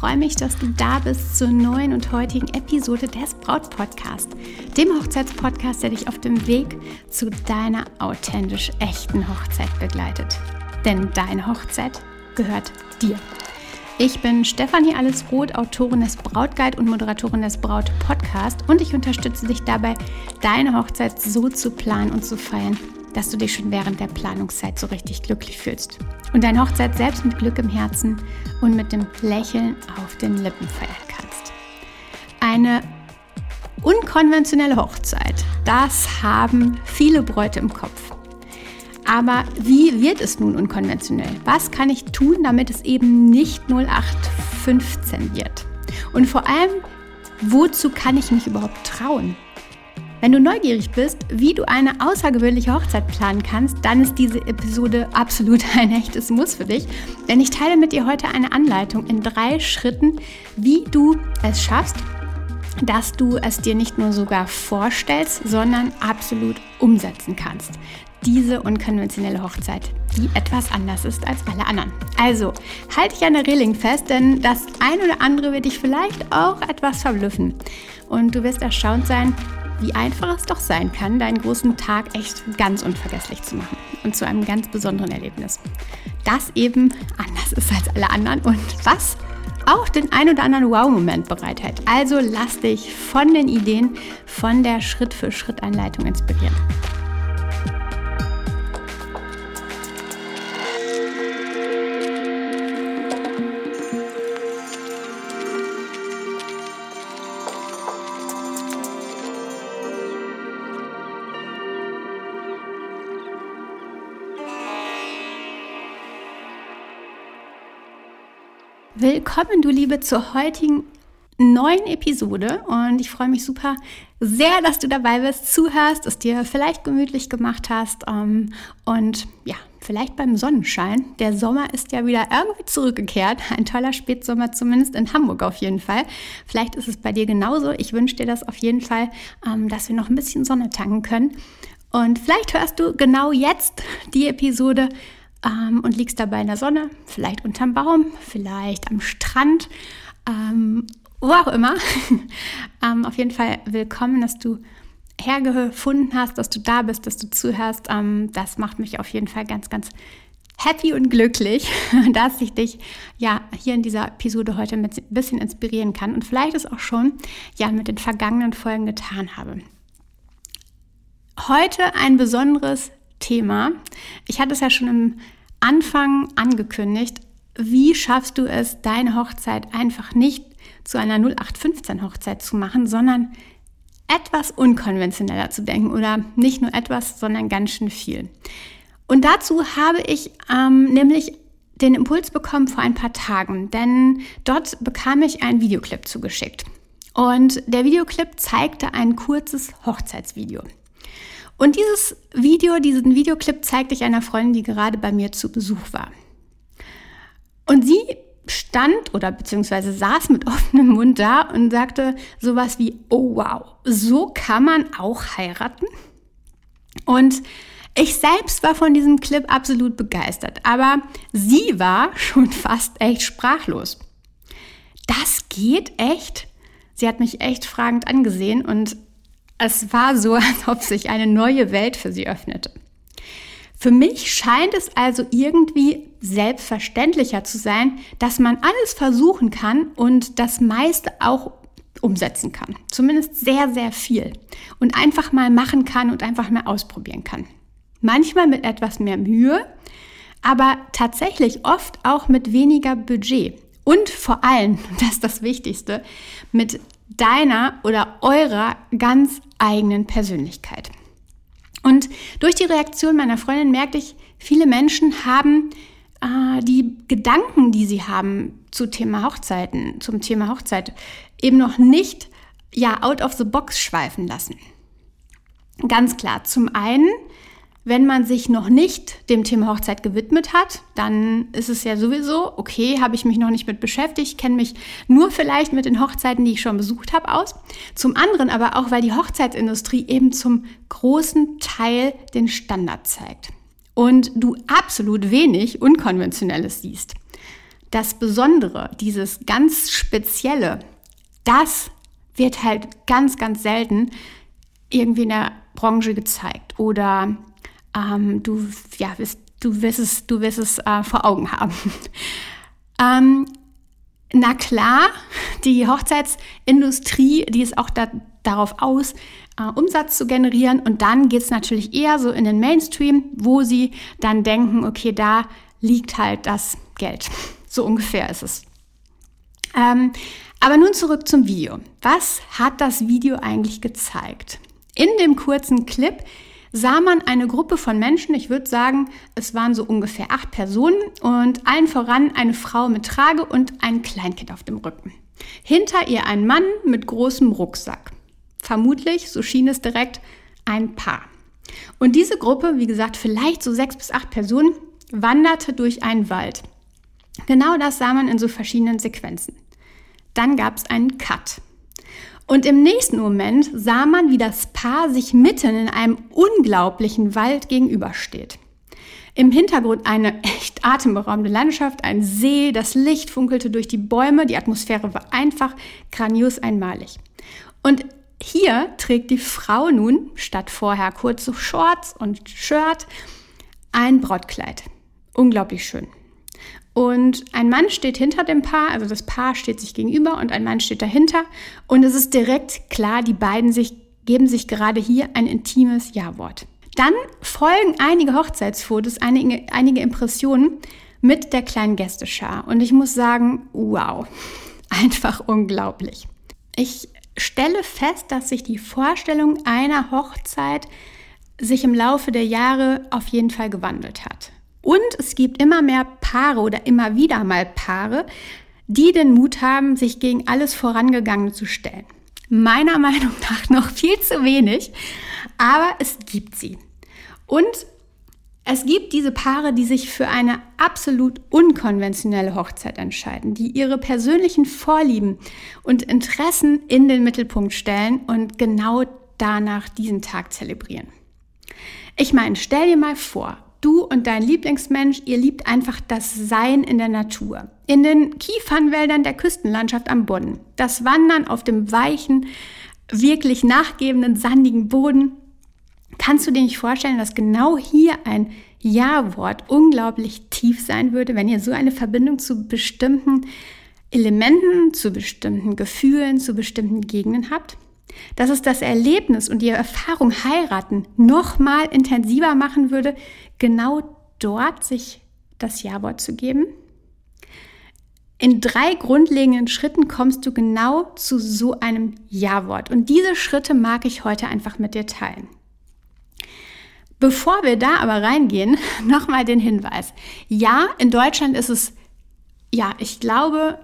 freue mich, dass du da bist zur neuen und heutigen Episode des Braut Podcast, dem Hochzeitspodcast, der dich auf dem Weg zu deiner authentisch echten Hochzeit begleitet. Denn deine Hochzeit gehört dir. Ich bin Stefanie Allesroth, Autorin des Brautguide und Moderatorin des Braut Podcast und ich unterstütze dich dabei, deine Hochzeit so zu planen und zu feiern, dass du dich schon während der Planungszeit so richtig glücklich fühlst und deine Hochzeit selbst mit Glück im Herzen und mit dem Lächeln auf den Lippen feiern kannst. Eine unkonventionelle Hochzeit, das haben viele Bräute im Kopf. Aber wie wird es nun unkonventionell? Was kann ich tun, damit es eben nicht 0815 wird? Und vor allem, wozu kann ich mich überhaupt trauen? Wenn du neugierig bist, wie du eine außergewöhnliche Hochzeit planen kannst, dann ist diese Episode absolut ein echtes Muss für dich, denn ich teile mit dir heute eine Anleitung in drei Schritten, wie du es schaffst, dass du es dir nicht nur sogar vorstellst, sondern absolut umsetzen kannst. Diese unkonventionelle Hochzeit, die etwas anders ist als alle anderen. Also, halte dich an der Reling fest, denn das ein oder andere wird dich vielleicht auch etwas verblüffen. Und du wirst erstaunt sein, wie einfach es doch sein kann, deinen großen Tag echt ganz unvergesslich zu machen und zu einem ganz besonderen Erlebnis. Das eben anders ist als alle anderen und was auch den ein oder anderen Wow-Moment bereithält. Also lass dich von den Ideen, von der Schritt-für-Schritt-Anleitung inspirieren. Willkommen, du Liebe, zur heutigen neuen Episode und ich freue mich super sehr, dass du dabei bist, zuhörst, es dir vielleicht gemütlich gemacht hast ähm, und ja, vielleicht beim Sonnenschein. Der Sommer ist ja wieder irgendwie zurückgekehrt. Ein toller Spätsommer, zumindest in Hamburg auf jeden Fall. Vielleicht ist es bei dir genauso. Ich wünsche dir das auf jeden Fall, ähm, dass wir noch ein bisschen Sonne tanken können. Und vielleicht hörst du genau jetzt die Episode ähm, und liegst dabei in der Sonne, vielleicht unterm Baum, vielleicht am Strand, ähm, wo auch immer. ähm, auf jeden Fall willkommen, dass du hergefunden hast, dass du da bist, dass du zuhörst. Ähm, das macht mich auf jeden Fall ganz, ganz happy und glücklich, dass ich dich ja hier in dieser Episode heute ein bisschen inspirieren kann und vielleicht es auch schon ja mit den vergangenen Folgen getan habe. Heute ein besonderes Thema. Ich hatte es ja schon im Anfang angekündigt. Wie schaffst du es, deine Hochzeit einfach nicht zu einer 0815 Hochzeit zu machen, sondern etwas unkonventioneller zu denken oder nicht nur etwas, sondern ganz schön viel. Und dazu habe ich ähm, nämlich den Impuls bekommen vor ein paar Tagen, denn dort bekam ich einen Videoclip zugeschickt. Und der Videoclip zeigte ein kurzes Hochzeitsvideo. Und dieses Video, diesen Videoclip zeigte ich einer Freundin, die gerade bei mir zu Besuch war. Und sie stand oder beziehungsweise saß mit offenem Mund da und sagte sowas wie, oh wow, so kann man auch heiraten? Und ich selbst war von diesem Clip absolut begeistert, aber sie war schon fast echt sprachlos. Das geht echt? Sie hat mich echt fragend angesehen und es war so, als ob sich eine neue Welt für sie öffnete. Für mich scheint es also irgendwie selbstverständlicher zu sein, dass man alles versuchen kann und das meiste auch umsetzen kann. Zumindest sehr, sehr viel. Und einfach mal machen kann und einfach mal ausprobieren kann. Manchmal mit etwas mehr Mühe, aber tatsächlich oft auch mit weniger Budget. Und vor allem, das ist das Wichtigste, mit deiner oder eurer ganz eigenen Persönlichkeit. Und durch die Reaktion meiner Freundin merkte ich, viele Menschen haben äh, die Gedanken, die sie haben zu Thema Hochzeiten, zum Thema Hochzeit, eben noch nicht ja out of the box schweifen lassen. Ganz klar, zum einen wenn man sich noch nicht dem Thema Hochzeit gewidmet hat, dann ist es ja sowieso, okay, habe ich mich noch nicht mit beschäftigt, kenne mich nur vielleicht mit den Hochzeiten, die ich schon besucht habe, aus. Zum anderen aber auch, weil die Hochzeitsindustrie eben zum großen Teil den Standard zeigt und du absolut wenig Unkonventionelles siehst. das Besondere, dieses ganz Spezielle, das wird halt ganz, ganz selten irgendwie in der Branche gezeigt. Oder ähm, du, ja, du wirst es, du wirst es äh, vor Augen haben. ähm, na klar, die Hochzeitsindustrie, die ist auch da, darauf aus, äh, Umsatz zu generieren. Und dann geht es natürlich eher so in den Mainstream, wo sie dann denken, okay, da liegt halt das Geld. So ungefähr ist es. Ähm, aber nun zurück zum Video. Was hat das Video eigentlich gezeigt? In dem kurzen Clip sah man eine Gruppe von Menschen, ich würde sagen, es waren so ungefähr acht Personen und allen voran eine Frau mit Trage und ein Kleinkind auf dem Rücken. Hinter ihr ein Mann mit großem Rucksack. Vermutlich, so schien es direkt, ein Paar. Und diese Gruppe, wie gesagt, vielleicht so sechs bis acht Personen, wanderte durch einen Wald. Genau das sah man in so verschiedenen Sequenzen. Dann gab es einen Cut. Und im nächsten Moment sah man, wie das Paar sich mitten in einem unglaublichen Wald gegenübersteht. Im Hintergrund eine echt atemberaubende Landschaft, ein See, das Licht funkelte durch die Bäume, die Atmosphäre war einfach grandios einmalig. Und hier trägt die Frau nun, statt vorher kurze Shorts und Shirt, ein Brautkleid. Unglaublich schön. Und ein Mann steht hinter dem Paar, also das Paar steht sich gegenüber und ein Mann steht dahinter. Und es ist direkt klar, die beiden sich, geben sich gerade hier ein intimes Ja-Wort. Dann folgen einige Hochzeitsfotos, einige, einige Impressionen mit der kleinen Gästeschar. Und ich muss sagen, wow, einfach unglaublich. Ich stelle fest, dass sich die Vorstellung einer Hochzeit sich im Laufe der Jahre auf jeden Fall gewandelt hat. Und es gibt immer mehr Paare oder immer wieder mal Paare, die den Mut haben, sich gegen alles Vorangegangene zu stellen. Meiner Meinung nach noch viel zu wenig, aber es gibt sie. Und es gibt diese Paare, die sich für eine absolut unkonventionelle Hochzeit entscheiden, die ihre persönlichen Vorlieben und Interessen in den Mittelpunkt stellen und genau danach diesen Tag zelebrieren. Ich meine, stell dir mal vor, Du und dein Lieblingsmensch, ihr liebt einfach das Sein in der Natur. In den Kiefernwäldern der Küstenlandschaft am Bodden. Das Wandern auf dem weichen, wirklich nachgebenden, sandigen Boden. Kannst du dir nicht vorstellen, dass genau hier ein Ja-Wort unglaublich tief sein würde, wenn ihr so eine Verbindung zu bestimmten Elementen, zu bestimmten Gefühlen, zu bestimmten Gegenden habt? dass es das Erlebnis und die Erfahrung heiraten noch mal intensiver machen würde, genau dort sich das Ja-Wort zu geben? In drei grundlegenden Schritten kommst du genau zu so einem Ja-Wort. Und diese Schritte mag ich heute einfach mit dir teilen. Bevor wir da aber reingehen, nochmal den Hinweis. Ja, in Deutschland ist es, ja, ich glaube,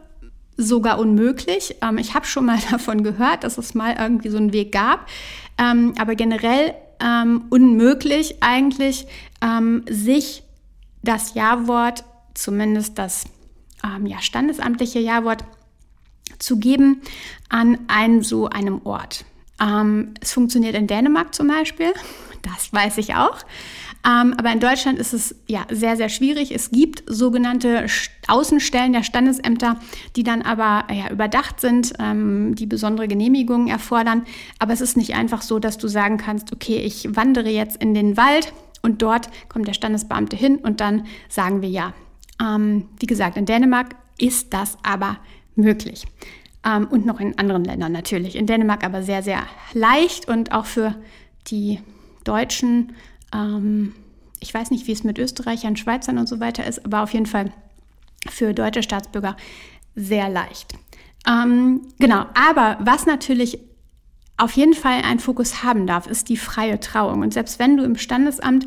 sogar unmöglich. Ähm, ich habe schon mal davon gehört, dass es mal irgendwie so einen Weg gab, ähm, aber generell ähm, unmöglich eigentlich, ähm, sich das Ja-Wort, zumindest das ähm, ja, standesamtliche Ja-Wort, zu geben an einem so einem Ort. Ähm, es funktioniert in Dänemark zum Beispiel, das weiß ich auch. Ähm, aber in Deutschland ist es ja sehr, sehr schwierig. Es gibt sogenannte Außenstellen der Standesämter, die dann aber ja, überdacht sind, ähm, die besondere Genehmigungen erfordern. Aber es ist nicht einfach so, dass du sagen kannst, okay, ich wandere jetzt in den Wald und dort kommt der Standesbeamte hin und dann sagen wir ja. Ähm, wie gesagt, in Dänemark ist das aber möglich. Ähm, und noch in anderen Ländern natürlich. In Dänemark aber sehr, sehr leicht und auch für die Deutschen ähm, ich weiß nicht, wie es mit Österreichern, Schweizern und so weiter ist, aber auf jeden Fall für deutsche Staatsbürger sehr leicht. Ähm, genau, aber was natürlich auf jeden Fall einen Fokus haben darf, ist die freie Trauung. Und selbst wenn du im Standesamt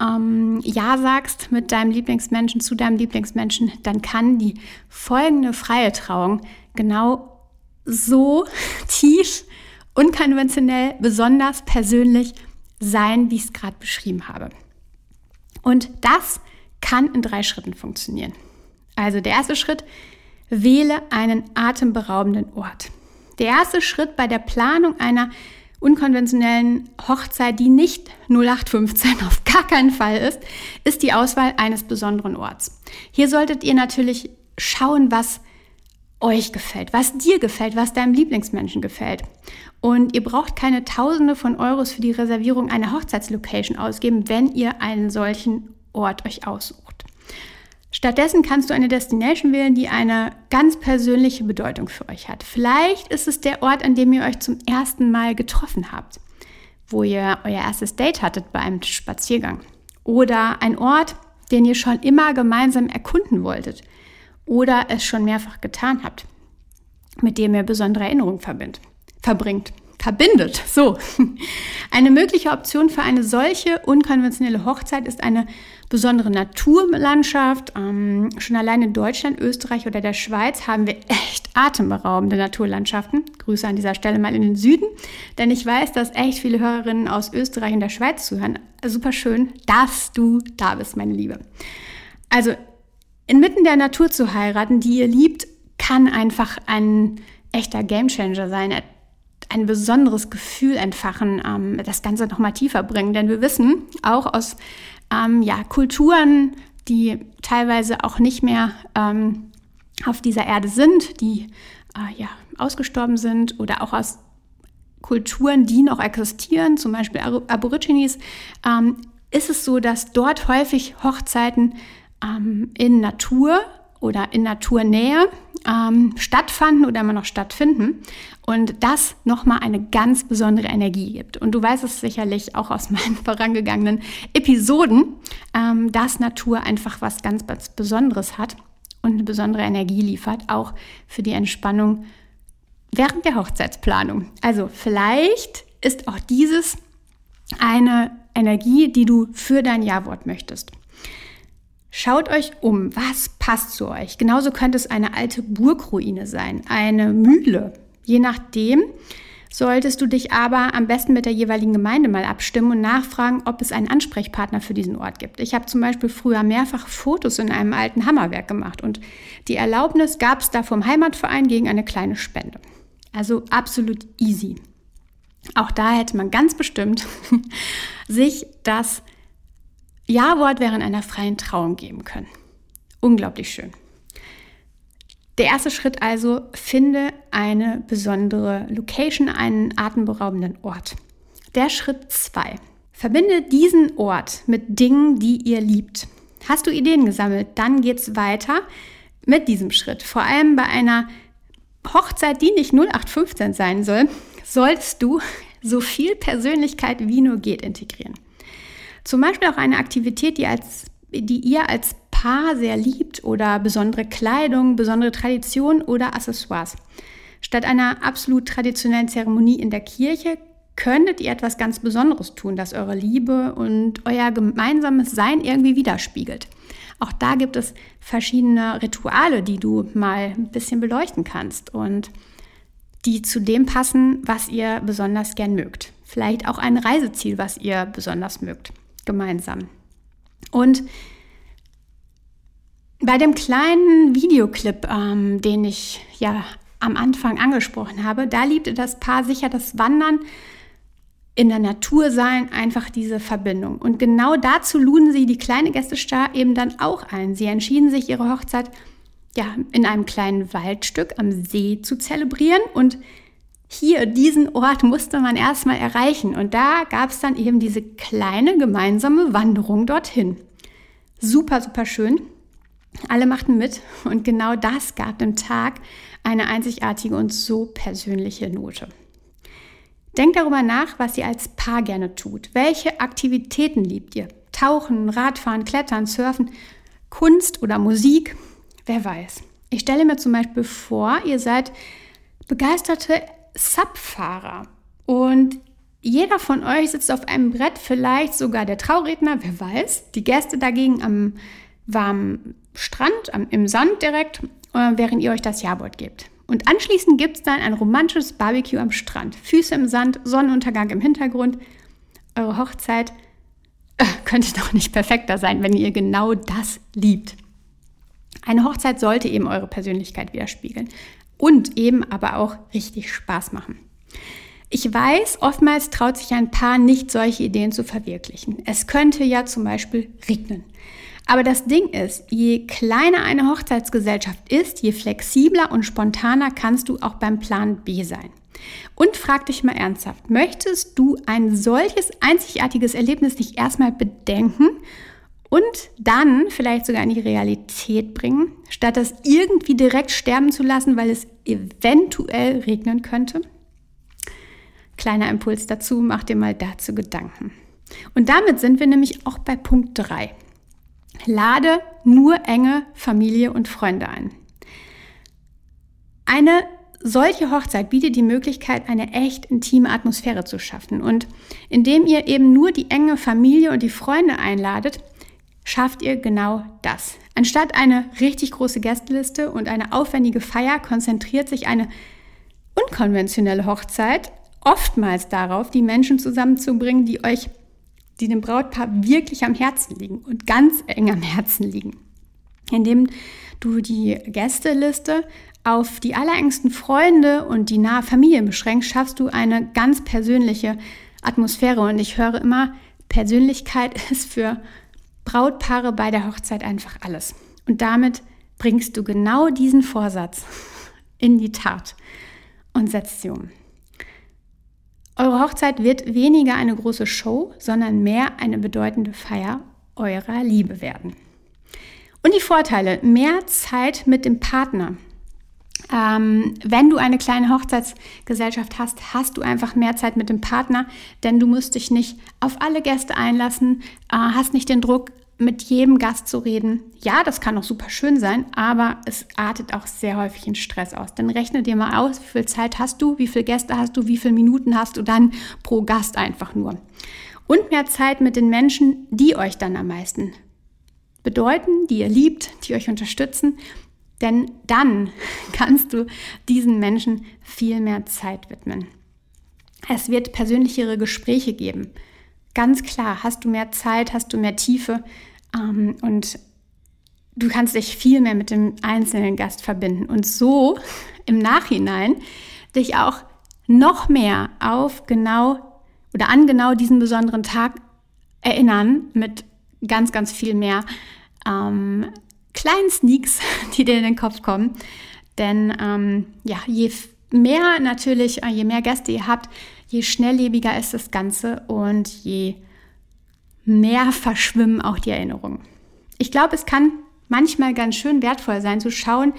ähm, Ja sagst mit deinem Lieblingsmenschen, zu deinem Lieblingsmenschen, dann kann die folgende freie Trauung genau so tief, unkonventionell, besonders persönlich sein, wie ich es gerade beschrieben habe. Und das kann in drei Schritten funktionieren. Also der erste Schritt, wähle einen atemberaubenden Ort. Der erste Schritt bei der Planung einer unkonventionellen Hochzeit, die nicht 0815 auf gar keinen Fall ist, ist die Auswahl eines besonderen Orts. Hier solltet ihr natürlich schauen, was euch gefällt, was dir gefällt, was deinem Lieblingsmenschen gefällt. Und ihr braucht keine Tausende von Euros für die Reservierung einer Hochzeitslocation ausgeben, wenn ihr einen solchen Ort euch aussucht. Stattdessen kannst du eine Destination wählen, die eine ganz persönliche Bedeutung für euch hat. Vielleicht ist es der Ort, an dem ihr euch zum ersten Mal getroffen habt, wo ihr euer erstes Date hattet bei einem Spaziergang. Oder ein Ort, den ihr schon immer gemeinsam erkunden wolltet oder es schon mehrfach getan habt, mit dem ihr besondere Erinnerungen verbindet, verbringt verbindet. So. Eine mögliche Option für eine solche unkonventionelle Hochzeit ist eine besondere Naturlandschaft. Ähm, schon allein in Deutschland, Österreich oder der Schweiz haben wir echt atemberaubende Naturlandschaften. Grüße an dieser Stelle mal in den Süden, denn ich weiß, dass echt viele Hörerinnen aus Österreich und der Schweiz zuhören. Super schön, dass du da bist, meine Liebe. Also inmitten der Natur zu heiraten, die ihr liebt, kann einfach ein echter Gamechanger sein ein besonderes Gefühl entfachen, ähm, das Ganze noch mal tiefer bringen. Denn wir wissen auch aus ähm, ja, Kulturen, die teilweise auch nicht mehr ähm, auf dieser Erde sind, die äh, ja, ausgestorben sind oder auch aus Kulturen, die noch existieren, zum Beispiel Aborigines, ähm, ist es so, dass dort häufig Hochzeiten ähm, in Natur oder in Naturnähe ähm, stattfanden oder immer noch stattfinden und das nochmal eine ganz besondere Energie gibt. Und du weißt es sicherlich auch aus meinen vorangegangenen Episoden, ähm, dass Natur einfach was ganz, ganz Besonderes hat und eine besondere Energie liefert, auch für die Entspannung während der Hochzeitsplanung. Also vielleicht ist auch dieses eine Energie, die du für dein Ja-Wort möchtest. Schaut euch um, was passt zu euch. Genauso könnte es eine alte Burgruine sein, eine Mühle. Je nachdem solltest du dich aber am besten mit der jeweiligen Gemeinde mal abstimmen und nachfragen, ob es einen Ansprechpartner für diesen Ort gibt. Ich habe zum Beispiel früher mehrfach Fotos in einem alten Hammerwerk gemacht und die Erlaubnis gab es da vom Heimatverein gegen eine kleine Spende. Also absolut easy. Auch da hätte man ganz bestimmt sich das ja-Wort während einer freien Trauung geben können. Unglaublich schön. Der erste Schritt also, finde eine besondere Location, einen atemberaubenden Ort. Der Schritt zwei: Verbinde diesen Ort mit Dingen, die ihr liebt. Hast du Ideen gesammelt? Dann geht's weiter mit diesem Schritt. Vor allem bei einer Hochzeit, die nicht 0815 sein soll, sollst du so viel Persönlichkeit wie nur geht integrieren. Zum Beispiel auch eine Aktivität, die, als, die ihr als Paar sehr liebt oder besondere Kleidung, besondere Traditionen oder Accessoires. Statt einer absolut traditionellen Zeremonie in der Kirche könntet ihr etwas ganz Besonderes tun, das eure Liebe und euer gemeinsames Sein irgendwie widerspiegelt. Auch da gibt es verschiedene Rituale, die du mal ein bisschen beleuchten kannst und die zu dem passen, was ihr besonders gern mögt. Vielleicht auch ein Reiseziel, was ihr besonders mögt gemeinsam. Und bei dem kleinen Videoclip, ähm, den ich ja am Anfang angesprochen habe, da liebte das Paar sicher das Wandern in der Natur sein, einfach diese Verbindung. Und genau dazu luden sie die kleine Gästestar eben dann auch ein. Sie entschieden sich, ihre Hochzeit ja, in einem kleinen Waldstück am See zu zelebrieren und hier, diesen Ort musste man erstmal erreichen. Und da gab es dann eben diese kleine gemeinsame Wanderung dorthin. Super, super schön. Alle machten mit und genau das gab dem Tag eine einzigartige und so persönliche Note. Denkt darüber nach, was ihr als Paar gerne tut. Welche Aktivitäten liebt ihr? Tauchen, Radfahren, Klettern, Surfen, Kunst oder Musik? Wer weiß. Ich stelle mir zum Beispiel vor, ihr seid begeisterte Subfahrer. Und jeder von euch sitzt auf einem Brett, vielleicht sogar der Trauredner, wer weiß. Die Gäste dagegen am warmen Strand, am, im Sand direkt, äh, während ihr euch das Jawort gebt. Und anschließend gibt es dann ein romantisches Barbecue am Strand. Füße im Sand, Sonnenuntergang im Hintergrund. Eure Hochzeit äh, könnte doch nicht perfekter sein, wenn ihr genau das liebt. Eine Hochzeit sollte eben eure Persönlichkeit widerspiegeln und eben aber auch richtig Spaß machen. Ich weiß, oftmals traut sich ein Paar nicht, solche Ideen zu verwirklichen. Es könnte ja zum Beispiel regnen. Aber das Ding ist, je kleiner eine Hochzeitsgesellschaft ist, je flexibler und spontaner kannst du auch beim Plan B sein. Und frag dich mal ernsthaft, möchtest du ein solches einzigartiges Erlebnis nicht erstmal bedenken und dann vielleicht sogar in die Realität bringen, statt das irgendwie direkt sterben zu lassen, weil es eventuell regnen könnte? Kleiner Impuls dazu, mach dir mal dazu Gedanken. Und damit sind wir nämlich auch bei Punkt 3. Lade nur enge Familie und Freunde ein. Eine solche Hochzeit bietet die Möglichkeit, eine echt intime Atmosphäre zu schaffen. Und indem ihr eben nur die enge Familie und die Freunde einladet, schafft ihr genau das. Anstatt eine richtig große Gästeliste und eine aufwendige Feier konzentriert sich eine unkonventionelle Hochzeit oftmals darauf, die Menschen zusammenzubringen, die euch die dem Brautpaar wirklich am Herzen liegen und ganz eng am Herzen liegen. Indem du die Gästeliste auf die allerengsten Freunde und die nahe Familie beschränkst, schaffst du eine ganz persönliche Atmosphäre. Und ich höre immer, Persönlichkeit ist für Brautpaare bei der Hochzeit einfach alles. Und damit bringst du genau diesen Vorsatz in die Tat und setzt sie um. Eure Hochzeit wird weniger eine große Show, sondern mehr eine bedeutende Feier eurer Liebe werden. Und die Vorteile, mehr Zeit mit dem Partner. Ähm, wenn du eine kleine Hochzeitsgesellschaft hast, hast du einfach mehr Zeit mit dem Partner, denn du musst dich nicht auf alle Gäste einlassen, äh, hast nicht den Druck, mit jedem Gast zu reden. Ja, das kann auch super schön sein, aber es artet auch sehr häufig in Stress aus. Dann rechne dir mal aus, wie viel Zeit hast du, wie viele Gäste hast du, wie viele Minuten hast du dann pro Gast einfach nur. Und mehr Zeit mit den Menschen, die euch dann am meisten bedeuten, die ihr liebt, die euch unterstützen. Denn dann kannst du diesen Menschen viel mehr Zeit widmen. Es wird persönlichere Gespräche geben. Ganz klar, hast du mehr Zeit, hast du mehr Tiefe ähm, und du kannst dich viel mehr mit dem einzelnen Gast verbinden und so im Nachhinein dich auch noch mehr auf genau oder an genau diesen besonderen Tag erinnern mit ganz, ganz viel mehr ähm, kleinen Sneaks, die dir in den Kopf kommen. Denn ähm, ja, je mehr natürlich, äh, je mehr Gäste ihr habt, je schnelllebiger ist das Ganze und je mehr verschwimmen auch die Erinnerungen. Ich glaube, es kann manchmal ganz schön wertvoll sein zu schauen,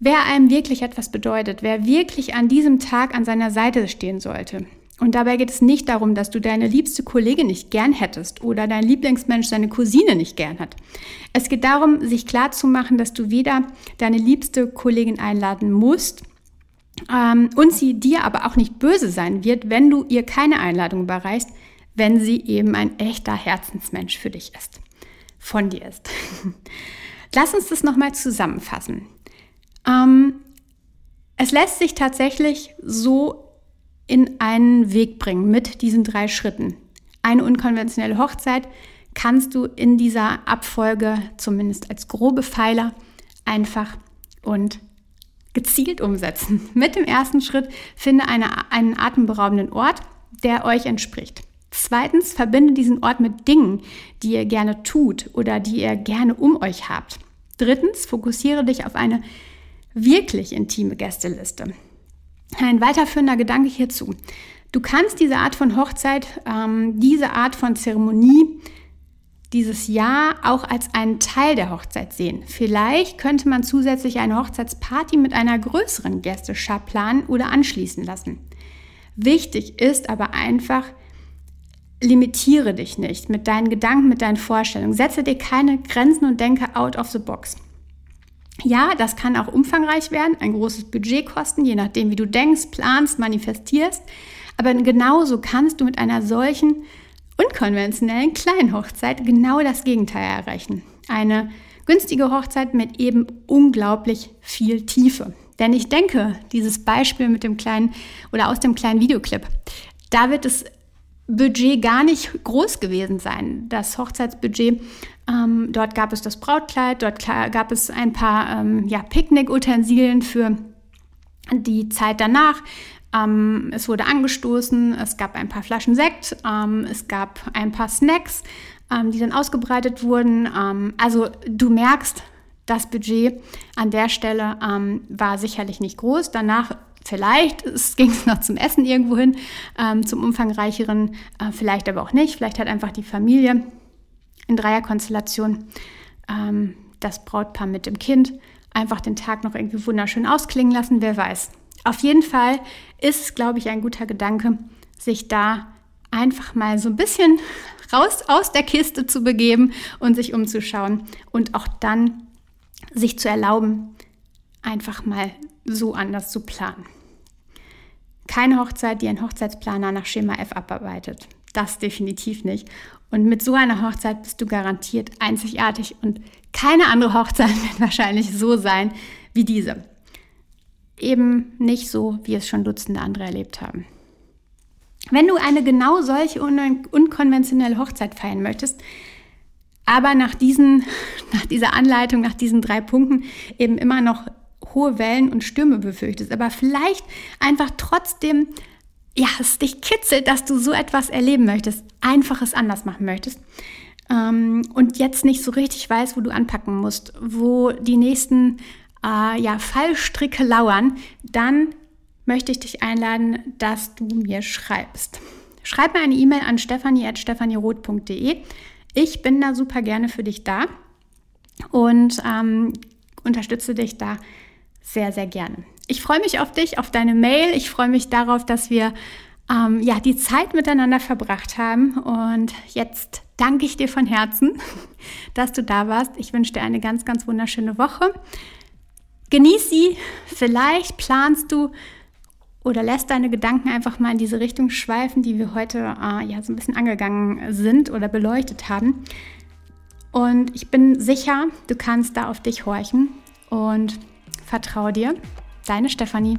wer einem wirklich etwas bedeutet, wer wirklich an diesem Tag an seiner Seite stehen sollte. Und dabei geht es nicht darum, dass du deine liebste Kollegin nicht gern hättest oder dein Lieblingsmensch seine Cousine nicht gern hat. Es geht darum, sich klarzumachen, dass du weder deine liebste Kollegin einladen musst, ähm, und sie dir aber auch nicht böse sein wird, wenn du ihr keine Einladung überreichst, wenn sie eben ein echter Herzensmensch für dich ist, von dir ist. Lass uns das nochmal zusammenfassen. Ähm, es lässt sich tatsächlich so in einen Weg bringen mit diesen drei Schritten. Eine unkonventionelle Hochzeit kannst du in dieser Abfolge, zumindest als grobe Pfeiler, einfach und gezielt umsetzen. Mit dem ersten Schritt finde eine, einen atemberaubenden Ort, der euch entspricht. Zweitens, verbinde diesen Ort mit Dingen, die ihr gerne tut oder die ihr gerne um euch habt. Drittens, fokussiere dich auf eine wirklich intime Gästeliste. Ein weiterführender Gedanke hierzu. Du kannst diese Art von Hochzeit, ähm, diese Art von Zeremonie dieses Jahr auch als einen Teil der Hochzeit sehen. Vielleicht könnte man zusätzlich eine Hochzeitsparty mit einer größeren Gästeschar planen oder anschließen lassen. Wichtig ist aber einfach, limitiere dich nicht mit deinen Gedanken, mit deinen Vorstellungen. Setze dir keine Grenzen und denke out of the box. Ja, das kann auch umfangreich werden, ein großes Budget kosten, je nachdem, wie du denkst, planst, manifestierst. Aber genauso kannst du mit einer solchen unkonventionellen kleinen Hochzeit genau das Gegenteil erreichen. Eine günstige Hochzeit mit eben unglaublich viel Tiefe. Denn ich denke, dieses Beispiel mit dem kleinen oder aus dem kleinen Videoclip, da wird das Budget gar nicht groß gewesen sein. Das Hochzeitsbudget, ähm, dort gab es das Brautkleid, dort gab es ein paar ähm, ja, Picknickutensilien für die Zeit danach. Ähm, es wurde angestoßen, es gab ein paar Flaschen Sekt, ähm, es gab ein paar Snacks, ähm, die dann ausgebreitet wurden. Ähm, also du merkst, das Budget an der Stelle war sicherlich nicht groß. Danach vielleicht ging es noch zum Essen irgendwo hin, ähm, zum umfangreicheren, äh, vielleicht aber auch nicht. Vielleicht hat einfach die Familie in Dreierkonstellation ähm, das Brautpaar mit dem Kind einfach den Tag noch irgendwie wunderschön ausklingen lassen, wer weiß. Auf jeden Fall ist es, glaube ich, ein guter Gedanke, sich da einfach mal so ein bisschen raus aus der Kiste zu begeben und sich umzuschauen und auch dann sich zu erlauben, einfach mal so anders zu planen. Keine Hochzeit, die ein Hochzeitsplaner nach Schema F abarbeitet. Das definitiv nicht. Und mit so einer Hochzeit bist du garantiert einzigartig und keine andere Hochzeit wird wahrscheinlich so sein wie diese. Eben nicht so, wie es schon Dutzende andere erlebt haben. Wenn du eine genau solche un unkonventionelle Hochzeit feiern möchtest, aber nach, diesen, nach dieser Anleitung, nach diesen drei Punkten eben immer noch hohe Wellen und Stürme befürchtest, aber vielleicht einfach trotzdem, ja, es dich kitzelt, dass du so etwas erleben möchtest, einfach es anders machen möchtest ähm, und jetzt nicht so richtig weißt, wo du anpacken musst, wo die nächsten äh, ja, Fallstricke lauern, dann möchte ich dich einladen, dass du mir schreibst. Schreib mir eine E-Mail an stefanie.stefanieroth.de. Ich bin da super gerne für dich da und ähm, unterstütze dich da sehr, sehr gerne. Ich freue mich auf dich, auf deine Mail. Ich freue mich darauf, dass wir ähm, ja, die Zeit miteinander verbracht haben. Und jetzt danke ich dir von Herzen, dass du da warst. Ich wünsche dir eine ganz, ganz wunderschöne Woche. Genieß sie. Vielleicht planst du oder lässt deine Gedanken einfach mal in diese Richtung schweifen, die wir heute äh, ja so ein bisschen angegangen sind oder beleuchtet haben. Und ich bin sicher, du kannst da auf dich horchen und vertraue dir. Deine Stefanie.